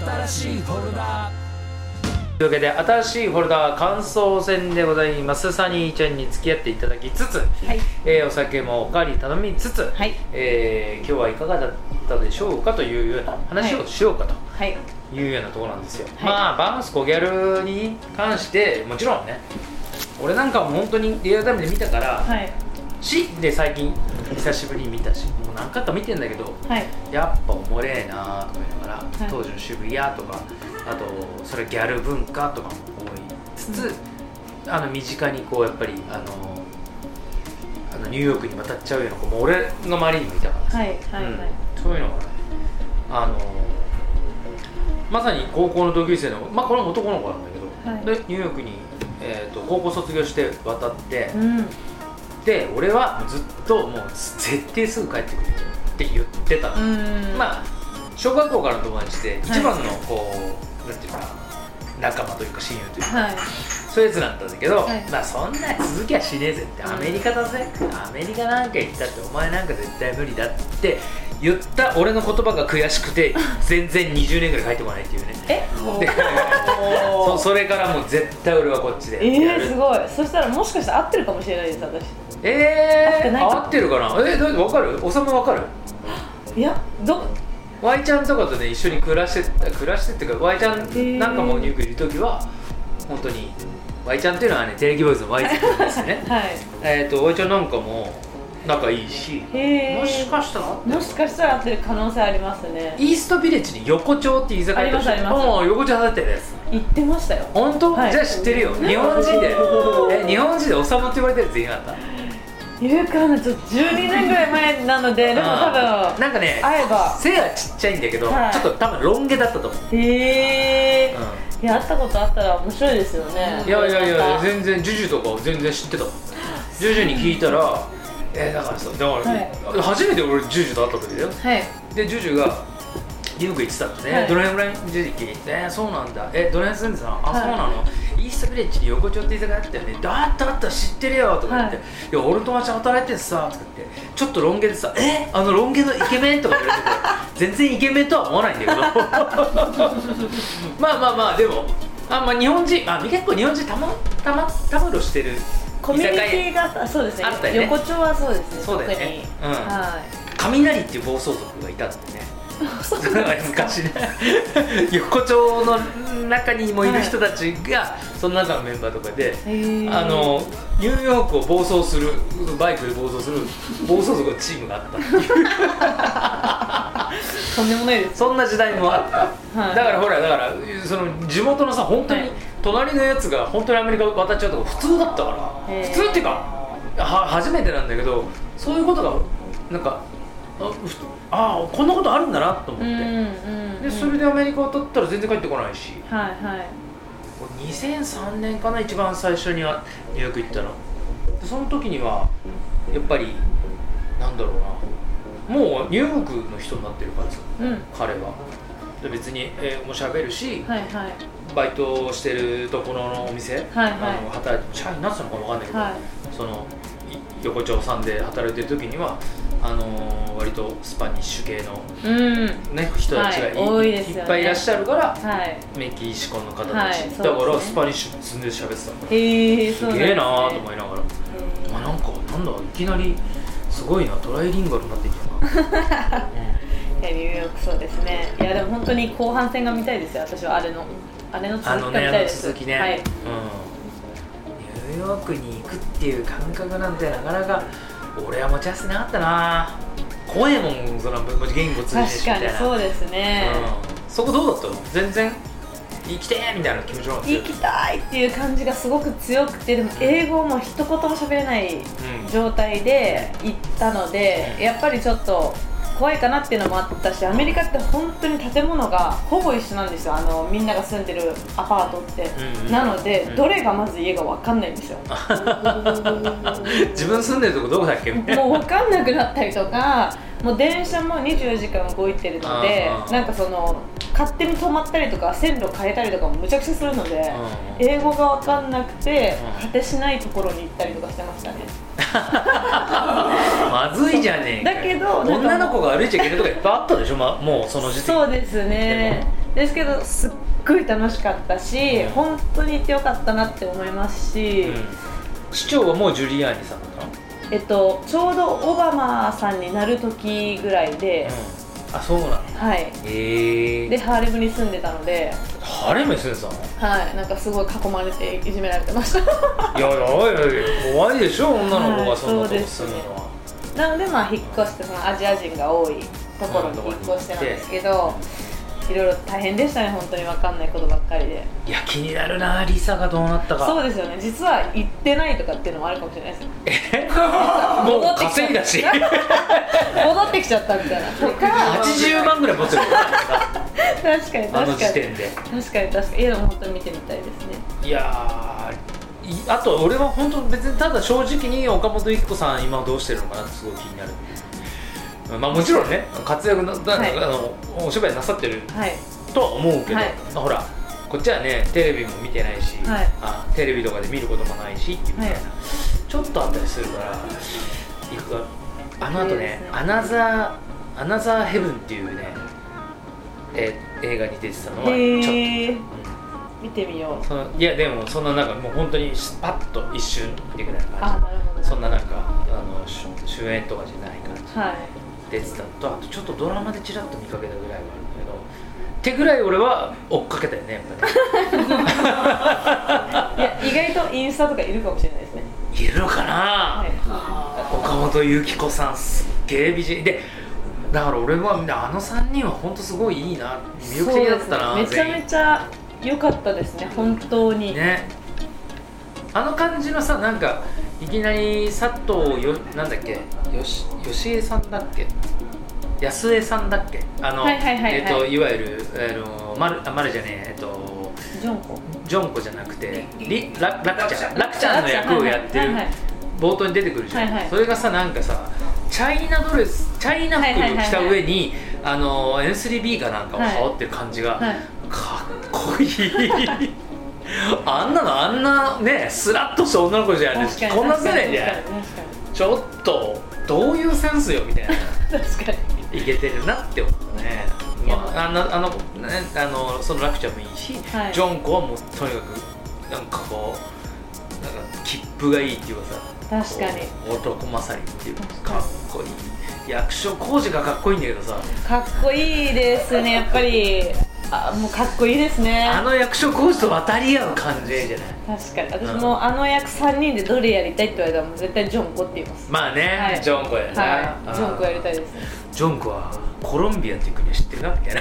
新しいフォルダというわけで新しいフォルダ感想戦でございます。サニーちゃんに付き合っていただきつつ、はい。えーお酒もおかわり頼みつつ、はい。えー今日はいかがだったでしょうかというような話をしようかとはい。いうようなところなんですよ、はい。まあバーンスコギャルに関してもちろんね俺なんかも本当にリアルタイムで見たから、はい。しで最近久しぶりに見たしもう何回か見てんだけどはい。やっぱおもれえなとか言いながら、い。当時の渋谷とかあとそれギャル文化とかも思いつつ、あの身近にこうやっぱりあのあのニューヨークに渡っちゃうような子も俺の周りにもいたからさ、はいはいはい。うん。そういうのがねあのまさに高校の同級生のまあこれも男の子なんだけど、はい。でニューヨークに、えー、と高校卒業して渡って、うんで俺はずっともう絶対すぐ帰ってくるって言ってたの、うん。まあ小学校からの友達でい。一番のこう、なんていうか仲間というか親友というか、はい。そういうやつなんだけど、はい。まあそんな続きはしねえぜってアメリカだぜ、アメリカなんか行ったってお前なんか絶対無理だって言った俺の言葉が悔しくて 全然20年ぐらい帰ってこないっていうね。え？で そそれからもう絶対俺はこっちでえー、すごい。そしたらもしかしたら合ってるかもしれないです私えー、合ってるかな？えどう分かる？おさむ分かる？いやど Y ちゃんとかとね一緒に暮らして暮らしてっていうか Y ちゃんー。なんかもニューヨークいる時は本当に Y ちゃんっていうのはねテレキボーイズの Y 君ですね。はい。えっと Y ちゃんなんかも仲いいしもしかしたらもしかしたら合ってる可能性ありますね。イーストビレッジに横丁って居酒屋ありますあります。もう横丁だってるやつ。言ってましたよ。本当、はい。じゃあ知ってるよ。日本人で。え日本人でおさむって言われたやついなかった？いるかなちょっと12年ぐらい前なのででも多分なんかね会えば。背はちっちゃいんだけど、はい。ちょっと多分ロン毛だったと思う、へえういや会ったことあったら面白いですよね。いやいやいや全然ジュジュとか全然知ってたジュジュに聞いたらえー、だからさだから、初めて俺ジュジュと会った時だよ。はい。でジュジュがニューヨーク行ってたってね、はい。どの辺ぐらいの時期えー、そうなんだ。えどの辺住んでたのあ、はい。そうなの？イーストビレッジに横丁って居酒屋あったよねだったあった知ってるよとか言って、はい。い、や俺の友達働いててさとか言ってちょっとロン毛でさえあのロン毛のイケメンとか言われてて 全然イケメンとは思わないんだけど。まあまあまあでもあまあ日本人あ結構日本人たまたまたむろしてるコミュニティがあそうですね。ね。横丁はそうですねそうだよね。うん。は雷っていう暴走族がいたんだよね 昔ね。横丁の中にもいる人たちが、その中のメンバーとかで、あのニューヨークを暴走するバイクで暴走する暴走族のチームがあったっていう。とんでもないです。そんな時代もあった、はい。だからほらだからその地元のさ本当にはい。隣のやつが本当にアメリカ渡っちゃうとか普通だったから。普通っていうかは初めてなんだけどそういうことがなんかあふあこんなことあるんだなと思って、うんうんでそれでアメリカ渡ったら全然帰ってこないし。はいはい。2003年かな一番最初にはニューヨーク行ったの。でその時にはやっぱりなんだろうな。もうニューヨークの人になってるからさうん。彼は。で別に英語も喋るし、はいはい。バイトしてるところのお店、はい。あの働いて社員になってたのかもわかんないけど、はい。そのい横丁さんで働いてる時にはあのー割とスパニッシュ系の、うん。ね、人たちがい,、っぱいいらっしゃるからはい。メキシコの方たち、だからスパニッシュ積んで喋ってたのへえすげえなーと思いながら、まあ、なんかなんだいきなりすごいなトライリンガルになって いくな、ニューヨークそうですね。いやでも本当に後半戦が見たいですよ私は。あれのあれの続きが見あのねあのたいです続きね、はい。うん、ニューヨークに行くっていう感覚なんてなかなか俺は持ち合わせなかったな。怖えもんその言語通じてし確かみたいな。にそうですね、うん、そこどうだったの？全然生きてーみたいな気持ちなかった？行きたいっていう感じがすごく強くてでも英語も一言も喋れないうん。状態で行ったのでやっぱりちょっと怖いかなっていうのもあったしアメリカって本当に建物がほぼ一緒なんですよ。あのみんなが住んでるアパートって、うんうん。なので、うん。どれがまず家が分かんないんですよ。自分住んでるとこどこだっけ？もう分かんなくなったりとかもう電車も24時間動いてるのでなんかその勝手に止まったりとか線路変えたりとかもむちゃくちゃするのでうん英語が分かんなくてうん。果てしないところに行ったりとかしてましたね まずいじゃねえだけど女の子が歩いちゃいけないとかいっぱいあったでしょ、ま、もうその時点そうですね。ですけどすっごい楽しかったし、うん。本当に行ってよかったなって思いますし、うん。市長はもうジュリアーニさんだったの？えっと、ちょうどオバマさんになる時ぐらいで、うんあそうなんだ。はい。へえ。でハーレムに住んでたので、ハレムに住んでたの？はい、なんかすごい囲まれていじめられてました。いやいやい。や怖いでしょ女の子がそんなことはいそうですするのは、なのでまあ引っ越してそのアジア人が多いところに引っ越してなんですけど、いろいろ大変でしたね本当に分かんないことばっかりで。いや気になるなリサがどうなったか。そうですよね。実は行ってないとかっていうのもあるかもしれないですよえ？もう稼いだし。戻ってきちゃった。みたいな。そっか。ら80万ぐらい持ってるよ確かにあの確かに。時点で。確かに確かに。いやでも本当に見てみたいですね。いやあと俺は本当別にただ正直に岡本育子さん今どうしてるのかなってすごい気になるまあもちろんね活躍な、だはい。あのお芝居なさってるはい。とは思うけど、はい。まあほらこっちはねテレビも見てないし、はい。あテレビとかで見ることもないしっていうみたいな、はい。ちょっとあったりするから行くかあのあとねねアナザーアナザーヘブンっていうねえ映画に出てたのはちょっと、へえうん。見てみよう。そのいやでもそんななんかもう本当にパッと一瞬見てくらいのあ感じそんななんかあの主主演とかじゃない感じ。はい出てたのとあとちょっとドラマでちらっと見かけたぐらいはあるんだけどってぐらい俺は追っかけたよねやっぱ いや意外とインスタとかいるかもしれないですね。りいるのかな、はい。岡本由紀子さんすっげえ美人。でだから俺はあの3人は本当すごいいいな。魅力的だったなね。めちゃめちゃ良かったですね本当に、ね。あの感じのさなんかいきなり佐藤よなんだっけ？よし吉江さんだっけ？安江さんだっけ？あの、はいはいはいはい。えっ、といわゆるあのマルあマルじゃねええっとジョンコ。ジョンコじゃなくてリララクちゃん。ラクちゃん。の役をやってる。はいはい。冒頭に出てくるじゃん、はいはい。それがさなんかさチャイナドレスチャイナ服を着た上に、あの N3B かなんかを羽織ってる感じが、はい。かっこいいあんなのあんなねスラッとした女の子じゃないこんなせないじゃん確かちょっとどういうセンスよみたいな。に 確かに。いけてるなって思ったね。まあ、あのあの、ね、あのそのラクちゃんもいいし、はい。ジョンコはもうとにかくなんかこうなんか切符がいいっていうかさ確かに。男勝りっていうかかっこいい。役所広司がかっこいいんだけどさ。かっこいいですねやっぱりあもうかっこいいですね。あの役所広司と渡り合う感じじゃない？確かに。私もあの役3人でどれやりたいって言われたらもう絶対ジョンコって言います。まあね、はい。ジョンコやな、はい。ジョンコやりたいです。ねジョンコはコロンビアっていう国は知ってるなみたいな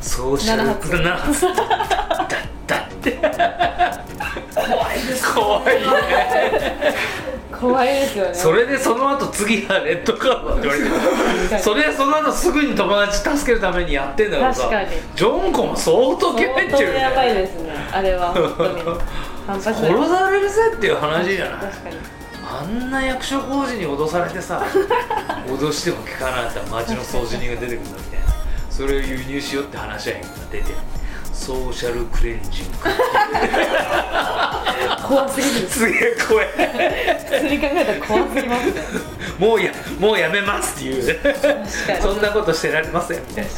ソーシャル七発。プラナーだだって。怖いです。怖いね怖いですよね。それでその後次はレッドカードって言われてる。それでその後すぐに友達助けるためにやってんだからさ確かに。ジョンコも相当気相入ってるよ当やばいねですねあれは。本当に。殺されるぜっていう話じゃない。確かに。あんな役所工事に脅されてさ 脅しても聞かなかったら町の掃除人が出てくるんだみたいな。それを輸入しようって話は今出てる。ソーシャルクレンジング 怖すぎる。すげえ怖い。普通に考えたら怖すぎますね。もうやもうやめますっていう。そんなことしてられませんみたいな。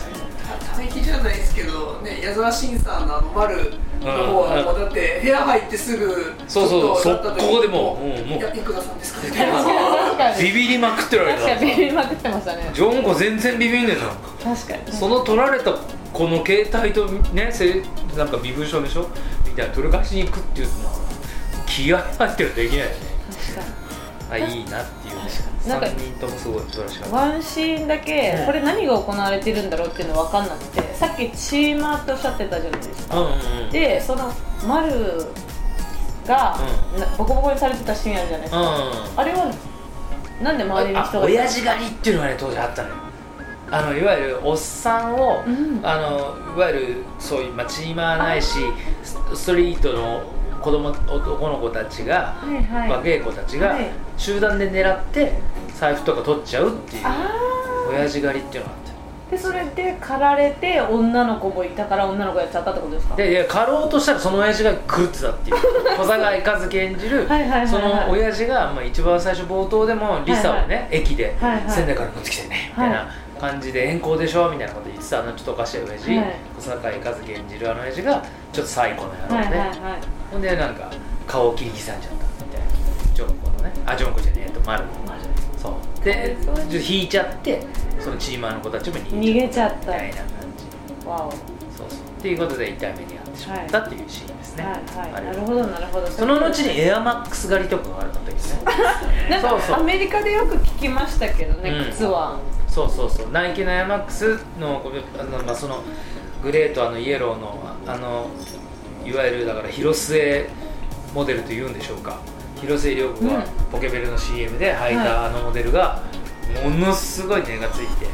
ため息じゃないですけど、ね、矢沢慎さんのあの丸の方は、うん。もうだって部屋入ってすぐそうそうちょっとだった時速攻でもううんもう。や生田さんですかみたいな確かに。ビビりまくってるわけ確かにビだビりまくってましたね。ジョンコ全然ビビんねえな確かに。その取られたこの携帯とねせなんか身分証でしょみたいな取り返しに行くっていうのは気合入ってるとできないよね。確かあいいなっていうなんか3人ともすごい素晴らしかったにワンシーンだけこれ何が行われてるんだろうっていうの分かんなくてさっきチーマーっておっしゃってたじゃないですか。うんうんうん。でその丸が、うなボコボコにされてたシーンあるじゃない。ですか、うん。あれはなんで周りにあ人が親父狩りっていうのがね当時あったのよ。あのいわゆるおっさんを、うん。あのいわゆるそういう、まあ、チーマーないしスストリートの子供男の子たちが、はいはい。若い子たちがはい。集団で狙って財布とか取っちゃうっていうあ親父狩りっていうのがあったよーでそれで狩られて女の子もいたから女の子やっちゃったってことですか？でいや狩ろうとしたらその親父が狂ってたっていう。小坂井和樹演じるはいはいはいはい。その親父が、まあ、一番最初冒頭でもリサをね、はい駅で、はいはい。仙台から乗ってきてねみたいな感じで遠行でしょみたいなこと言ってたあのちょっとおかしい親父、はい。小坂井和樹演じるあの親父がちょっと最高の野郎で、はいはいはいほんでなんか顔を切り刻んじゃったみたいな。ジョンコのね。あジョンコじゃねえとマルそう。でちょっと引いちゃってそのチーマーの子たちも逃逃げちゃった。みたいな感じ。わお。そうそう。っていうことで痛い目に遭ってしまったっていうシーンですね、はい。はい。なるほどなるほど。その後にエアマックス狩りとかがあるんだけどね。なんかそうそう。アメリカでよく聞きましたけどね、うん。靴は。そうそうそう。ナイキのエアマックスのあの、まあ、そのグレーとあのイエローのあのいわゆるだから広末モデルというんでしょうか。広末涼子がうん。ポケベルの CM で履いたあのモデルがものすごい値がついて、へ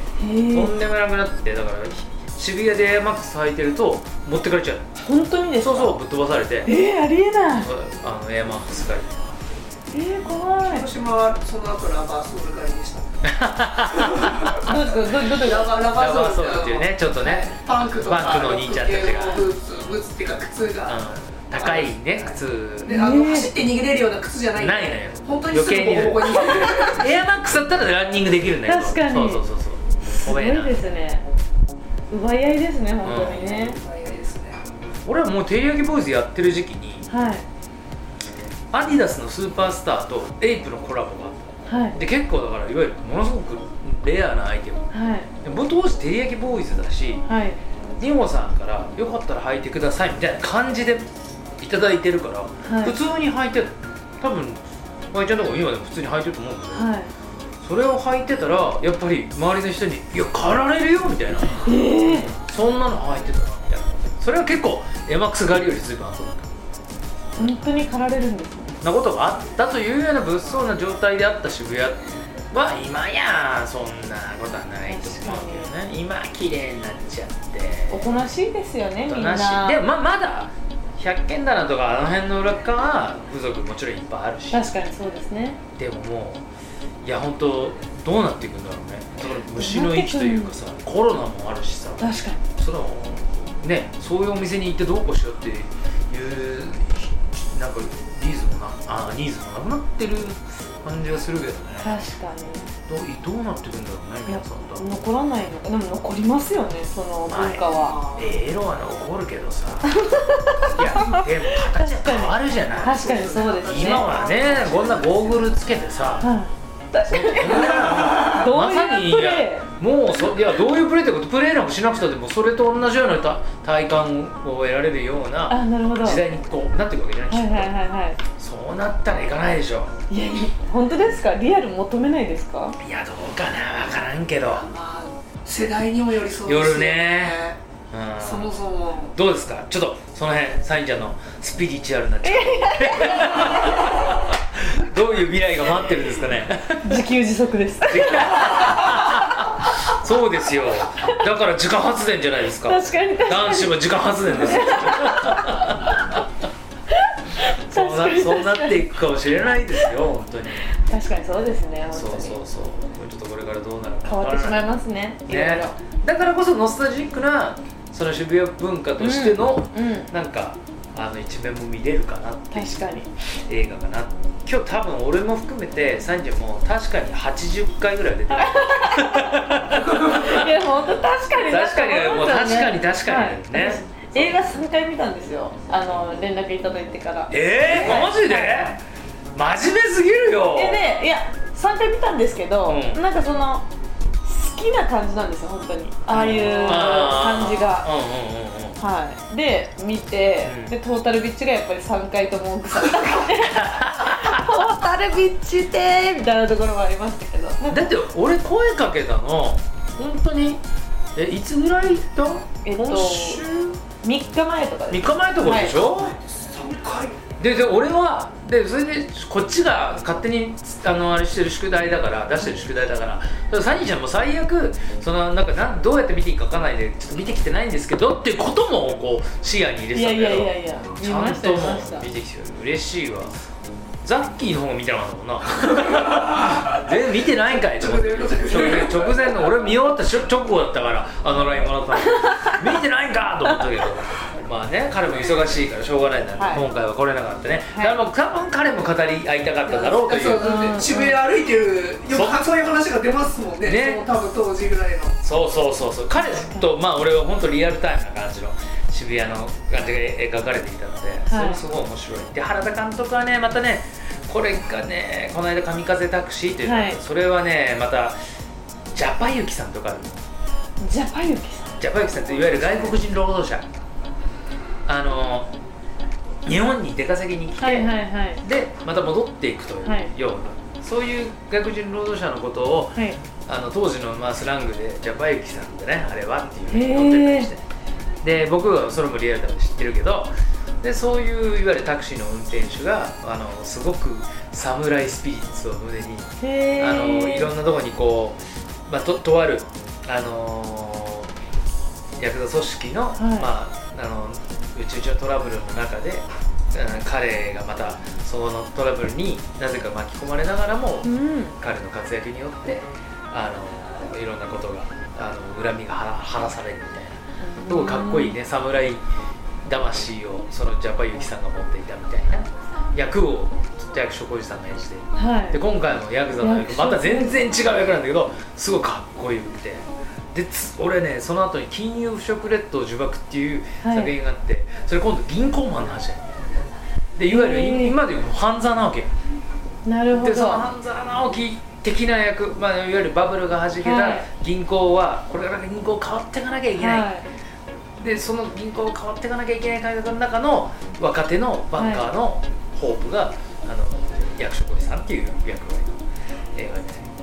とえんでもなくなってだから渋谷でエアマックス履いてると持ってかれちゃう。本当にですか？そうそうぶっ飛ばされて。えー、ありえない。あのエアマックス狩りえー、怖い。広島はその後ラバーソール狩りでした。どうですか？どどラバーララババーソールっていうねちょっとね。パンクとか。パンクのお兄ちゃんたちが。ブーツブーツっていうか靴が、うん。高いね靴。であの走って逃げれるような靴じゃない。ないのよ。本当にすぐボコボコに。エアマックスだったらランニングできるんだけど。確かに。そうそうそうそう。すごいですね。奪い合いですね本当にね、早いですね。俺はもうテリヤキボーイズやってる時期にはいアディダスのスーパースターとエイプのコラボがあっはい。たで結構だからいわゆるものすごくレアなアイテム。はい。でも当時テリヤキボーイズだしはい。ニモさんからよかったら履いてくださいみたいな感じでいただいてるから、はい。普通に履いてる。多分まいちゃんとかも今でも普通に履いてると思うんだけど、はい。それを履いてたらやっぱり周りの人に「いや狩られるよ」みたいな。ええそんなの履いてたなみたいな。それは結構エマックス狩りより随分後だった。本当に狩られるんですねなことがあったというような物騒な状態であった渋谷は今やそんなことはないと思うけどね。今綺麗になっちゃって。おとなしいですよねみんな。でもままだ百軒棚とかあの辺の裏側は部族もちろんいっぱいあるし。確かにそうですね。でももういや本当どうなっていくんだろうね。だから虫の息というかさコロナもあるしさ。確かに。そのねそういうお店に行ってどうこうしようっていうなんかニーズもなあニーズもなくなってる感じがするけどね。確かどうどうなっていくんだろうね皆さんと。残らないの。かでも残りますよねその文化は。エロは残るけどさ。いやでも形は変わるじゃない。確かにそうですね。今はねこんなゴーグルつけてさ。はい確かにどうまさにいうプレもうそいやどういうプレーってことプレーなんかしなくたってもうそれと同じようなた体感を得られるようななるほど。はい時代にこうなっていくわけじゃない、はいはいはいそうなったらいかないでしょ。いやいや本当ですか？リアル求めないですか？いやどうかな分からんけど、まあ世代にもよりそうですよよるね。うん、そもそも。どうですか？ちょっとその辺サインちゃんのスピリチュアルな力どういう未来が待ってるんですかね。自給自足です。そうですよ。だから自家発電じゃないですか。確かに。確かに男子は自家発電ですよ。そうなそうなっていくかもしれないですよ本当に。確かにそうですね本そうそうそう。ちょっとこれからどうなるか。変わってしまいすますねいろいねろ。だからこそノスタルジックなその渋谷文化としての、うんうん。なんかあの一面も見れるかなっていう確かに。映画かな。今日多分俺も含めてサンジャも確かに80回ぐらいは出てる。いや本当確かに確かにもう確かにだ確かにはい。映画3回見たんですよ。あの連絡いただいてから。えー、マジで？真面目すぎるよ。でねいや3回見たんですけど、うん。なんかその好きな感じなんですよ本当に。ああいう感じが。うんうんうんうんはい。で見て、うん。でトータルビッチがやっぱり3回とも奥さん トータルビッチでーみたいなところもありましたけど。だって俺声かけたの本当にえいつぐらいだ、えっと今週？3日前とか3です。日前とかでしょ、3回。でで俺はでそれでこっちが勝手にあのあれしてる宿題だから出してる宿題だからサニーちゃんも最悪そのなんかなんどうやって見ていいか分かんないでちょっと見てきてないんですけどっていうこともこう視野に入れてたんだよやいやいやちゃんとも見てきてる嬉しいわ。ザッキーの方が見てなかったもんな。全然見てないんかいと思って。直前の俺見終わった直後だったからあの LINE もらったの見てないんかと思ったけどまあね彼も忙しいからしょうがないなんで、はい。今回は来れなかったね、はい。だからもう多分彼も語り合いたかっただろうといそうう渋谷歩いてるよくそう。いう話が出ますもんね。ね。多分当時ぐらいの。そうそうそうそう。彼とまあ俺は本当リアルタイムな感じの渋谷の感じが描かれていたので、それもすごい面白い。で原田監督はねまたねこれがねこの間「神風タクシー」というはい。それはねまたジャパユキさんとか。ジャパユキさん。ジャパユキさんっていわゆる外国人労働者あの日本に出稼ぎに来て、はいはいはい。でまた戻っていくというはい。ような、そういう外国人労働者のことをはい。あの当時のまあスラングで「ジャパユキさんでねあれは」っていうふうに乗ってたりして。で僕はそれもリアルタイムで知ってるけどでそういういわゆるタクシーの運転手があのすごく侍スピリッツを胸にへあのーいろんなところにこう、まあ、ととある、あのーヤクザ組織の,、はい。まあ、あの宇宙上トラブルの中で、うん彼がまたそのトラブルになぜか巻き込まれながらも、うん。彼の活躍によってあのいろんなことがあの恨みが晴らされるみたいな。すごいかっこいいね侍魂をそのジャパユキさんが持っていたみたいな。役を役所広司さんが演じて。はい。で今回もヤクザの役また全然違う役なんだけどすごいかっこよくてでつ俺ねその後に「金融不食列島呪縛」っていうはい。作品があって、それ今度銀行マンの話だよ。でいわゆるへー。今でいう半沢直樹なるほでそのど半沢直樹的な役、まあ、いわゆるバブルがはじけたはい。銀行はこれから銀行変わっていかなきゃいけない、はい。でその銀行変わっていかなきゃいけない改革の中の若手のバンカーのホープが、あの役所広司さんっていう役割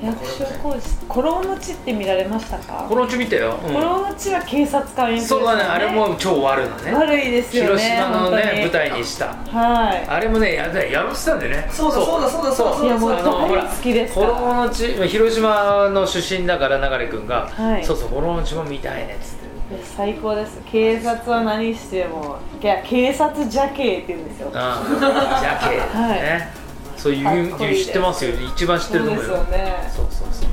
役所広司。コロの地って見られましたか？このうち見たよ、うん。コロの地は警察官演じそうだね。あれも超悪のね。悪いですよね。広島のね舞台にした。はあれもねややろうってたんでね。そうだそう。だそうだそうだ。いいやもうあのほら大好きですから衣の地広島の出身だから流君が、はい。そうそう衣の地も見たいねっつって。最高です。警察は何してもいや警察邪警って言うんですよ。ああジャケ、はい。ねそういう知ってますよ一番知ってると思うよ。そうそうそう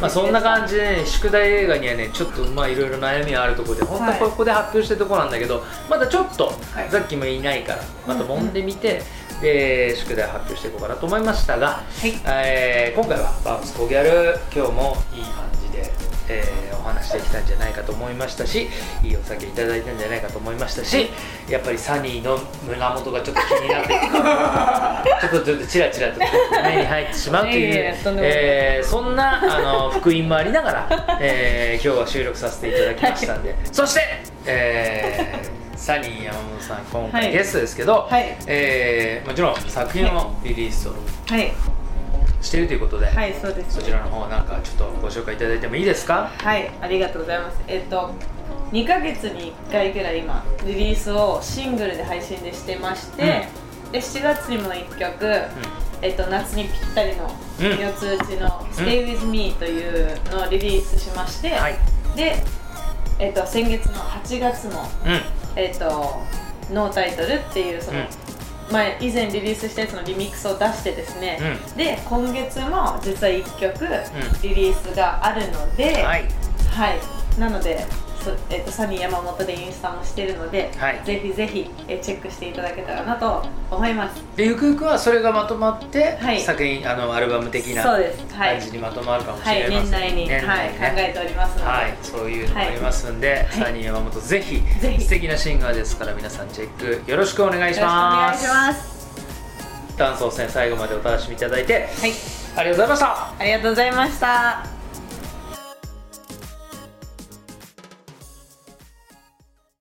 まあそんな感じでね宿題映画にはねちょっとまあいろいろ悩みがあるところで本当ははいここで発表してるところなんだけど、まだちょっとはい。さっきもいないからまた揉んでみて、で宿題発表していこうかなと思いましたが、はい。えー今回はバウンスコギャル。今日もいい感じで、えーお話できたんじゃないかと思いましたしいいお酒いただいたんじゃないかと思いましたしやっぱりサニーの胸元がちょっと気になって ちょっとちょっとチラチラと目に入ってしまうというえーそんなあの福音もありながら、えー今日は収録させていただきましたんで、そして、えーサニー山本さん今はい。回ゲストですけど、はい。えーもちろん作品をリリースをはいしているということで、はいそうです。そちらの方なんかちょっとご紹介いただいてもいいですか？はいありがとうございます。えっと2ヶ月に1回ぐらい今リリースをシングルで配信でしてまして、で7月にも1曲、えっと、夏にぴったりのうん。4つ打ちの「Stay with me」というのをリリースしまして、はい。で、えっと、先月の8月も、うん。えっと「ノータイトルっていうその、うん前以前リリースしたやつのリミックスを出してですね、うで今月も実は1曲リリースがあるので、はい。はい、なので、そえっとサニー山本でインスタもしてるので、はい。ぜひぜひえチェックしていただけたらなと思います。でゆくゆくはそれがまとまって、はい。作品あのアルバム的なそうです。はい。感。じにまとまるかもしはい、れません、年内に、年はい、考えておりますので、はい、そういうのがありますんで、い。サニー山本ぜひぜひ。素敵なシンガーですから皆さんチェックよろしくお願いしよろしくお願ますいします。ダンス戦最後までお楽しみいただいてはい、ありがとうございました。ありがとうございました。